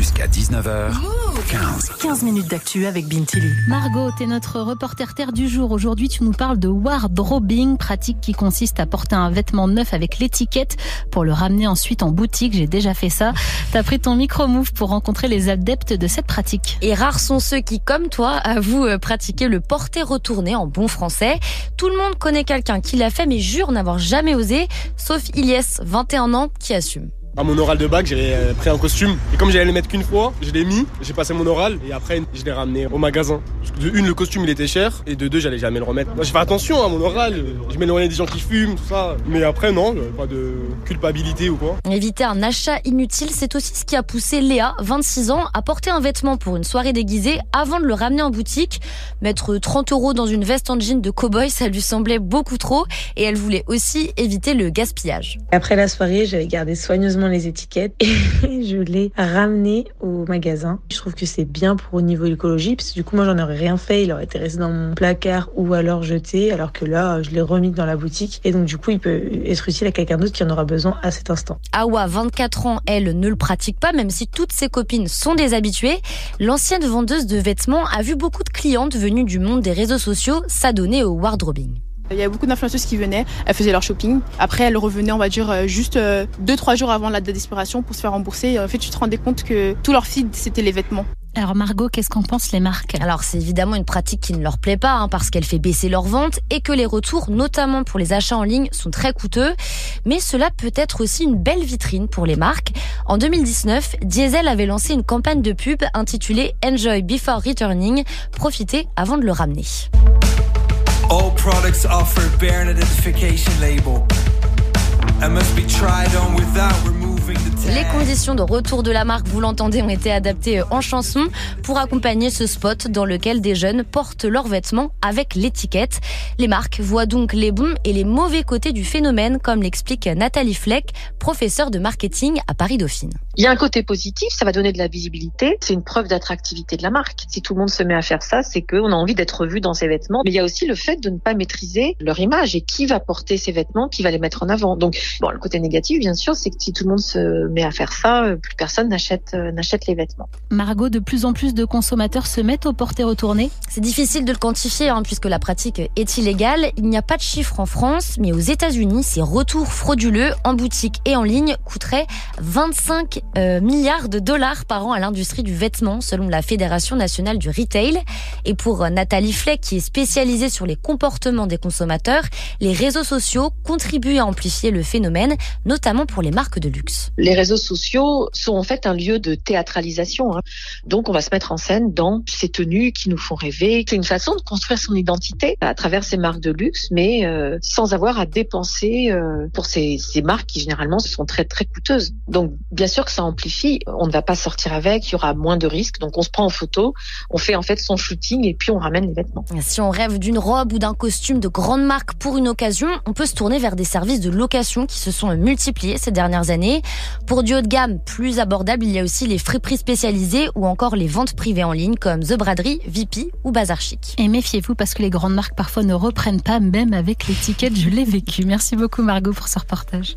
Jusqu'à 19h, 15. 15 minutes d'actu avec Bintili. Margot, t'es notre reporter terre du jour. Aujourd'hui, tu nous parles de wardrobing, pratique qui consiste à porter un vêtement neuf avec l'étiquette pour le ramener ensuite en boutique. J'ai déjà fait ça. T'as pris ton micro-move pour rencontrer les adeptes de cette pratique. Et rares sont ceux qui, comme toi, avouent euh, pratiquer le porter-retourner en bon français. Tout le monde connaît quelqu'un qui l'a fait, mais jure n'avoir jamais osé, sauf Ilyes, 21 ans, qui assume. À mon oral de bac, j'avais euh, pris un costume. Et comme j'allais le mettre qu'une fois, je l'ai mis, j'ai passé mon oral et après je l'ai ramené au magasin. De une, le costume il était cher et de deux, j'allais jamais le remettre. Moi, je fais attention à mon oral, je m'éloignais des gens qui fument, tout ça. Mais après, non, pas de culpabilité ou quoi. Éviter un achat inutile, c'est aussi ce qui a poussé Léa, 26 ans, à porter un vêtement pour une soirée déguisée avant de le ramener en boutique. Mettre 30 euros dans une veste en jean de cow-boy, ça lui semblait beaucoup trop et elle voulait aussi éviter le gaspillage. Après la soirée, j'avais gardé soigneusement les étiquettes et je l'ai ramené au magasin. Je trouve que c'est bien pour au niveau écologie parce que du coup moi j'en aurais rien fait, il aurait été resté dans mon placard ou alors jeté alors que là je l'ai remis dans la boutique et donc du coup il peut être utile à quelqu'un d'autre qui en aura besoin à cet instant. Awa, 24 ans, elle ne le pratique pas même si toutes ses copines sont des habituées. L'ancienne vendeuse de vêtements a vu beaucoup de clientes venues du monde des réseaux sociaux s'adonner au wardrobing. Il y a beaucoup d'influenceuses qui venaient, elles faisaient leur shopping. Après, elles revenaient, on va dire, euh, juste 2-3 jours avant la date d'expiration pour se faire rembourser. Et en fait, tu te rendais compte que tout leur feed, c'était les vêtements. Alors Margot, qu'est-ce qu'en pensent les marques? Alors c'est évidemment une pratique qui ne leur plaît pas hein, parce qu'elle fait baisser leurs ventes et que les retours, notamment pour les achats en ligne, sont très coûteux. Mais cela peut être aussi une belle vitrine pour les marques. En 2019, Diesel avait lancé une campagne de pub intitulée Enjoy Before Returning, profitez avant de le ramener. All products offer bare identification label and must be tried on without. Les conditions de retour de la marque, vous l'entendez, ont été adaptées en chanson pour accompagner ce spot dans lequel des jeunes portent leurs vêtements avec l'étiquette. Les marques voient donc les bons et les mauvais côtés du phénomène, comme l'explique Nathalie Fleck, professeure de marketing à Paris Dauphine. Il y a un côté positif, ça va donner de la visibilité, c'est une preuve d'attractivité de la marque. Si tout le monde se met à faire ça, c'est qu'on a envie d'être vu dans ses vêtements. Mais il y a aussi le fait de ne pas maîtriser leur image et qui va porter ces vêtements, qui va les mettre en avant. Donc, bon, le côté négatif, bien sûr, c'est que si tout le monde se met à faire ça, euh, plus personne n'achète euh, n'achète les vêtements. Margot, de plus en plus de consommateurs se mettent au porter-retourner. C'est difficile de le quantifier hein, puisque la pratique est illégale. Il n'y a pas de chiffre en France, mais aux États-Unis, ces retours frauduleux en boutique et en ligne coûteraient 25 euh, milliards de dollars par an à l'industrie du vêtement, selon la Fédération nationale du retail. Et pour Nathalie Fleck, qui est spécialisée sur les comportements des consommateurs, les réseaux sociaux contribuent à amplifier le phénomène, notamment pour les marques de luxe. Les réseaux sociaux sont en fait un lieu de théâtralisation. hein. Donc, on va se mettre en scène dans ces tenues qui nous font rêver. C'est une façon de construire son identité à travers ces marques de luxe, mais euh, sans avoir à dépenser euh, pour ces, ces marques qui généralement sont très très coûteuses. Donc, bien sûr que ça amplifie. On ne va pas sortir avec, il y aura moins de risques. Donc, on se prend en photo, on fait en fait son shooting et puis on ramène les vêtements. Si on rêve d'une robe ou d'un costume de grande marque pour une occasion, on peut se tourner vers des services de location qui se sont multipliés ces dernières années. Pour du de gamme plus abordable, il y a aussi les friperies spécialisées ou encore les ventes privées en ligne comme The Braderie, VP ou Bazar Chic. Et méfiez-vous parce que les grandes marques parfois ne reprennent pas, même avec l'étiquette. Je l'ai vécu. Merci beaucoup Margot pour ce reportage.